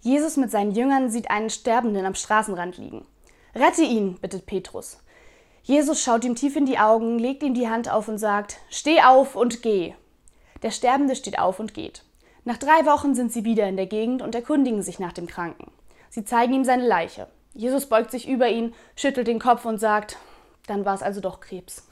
Jesus mit seinen Jüngern sieht einen Sterbenden am Straßenrand liegen. Rette ihn, bittet Petrus. Jesus schaut ihm tief in die Augen, legt ihm die Hand auf und sagt, Steh auf und geh. Der Sterbende steht auf und geht. Nach drei Wochen sind sie wieder in der Gegend und erkundigen sich nach dem Kranken. Sie zeigen ihm seine Leiche. Jesus beugt sich über ihn, schüttelt den Kopf und sagt, dann war es also doch Krebs.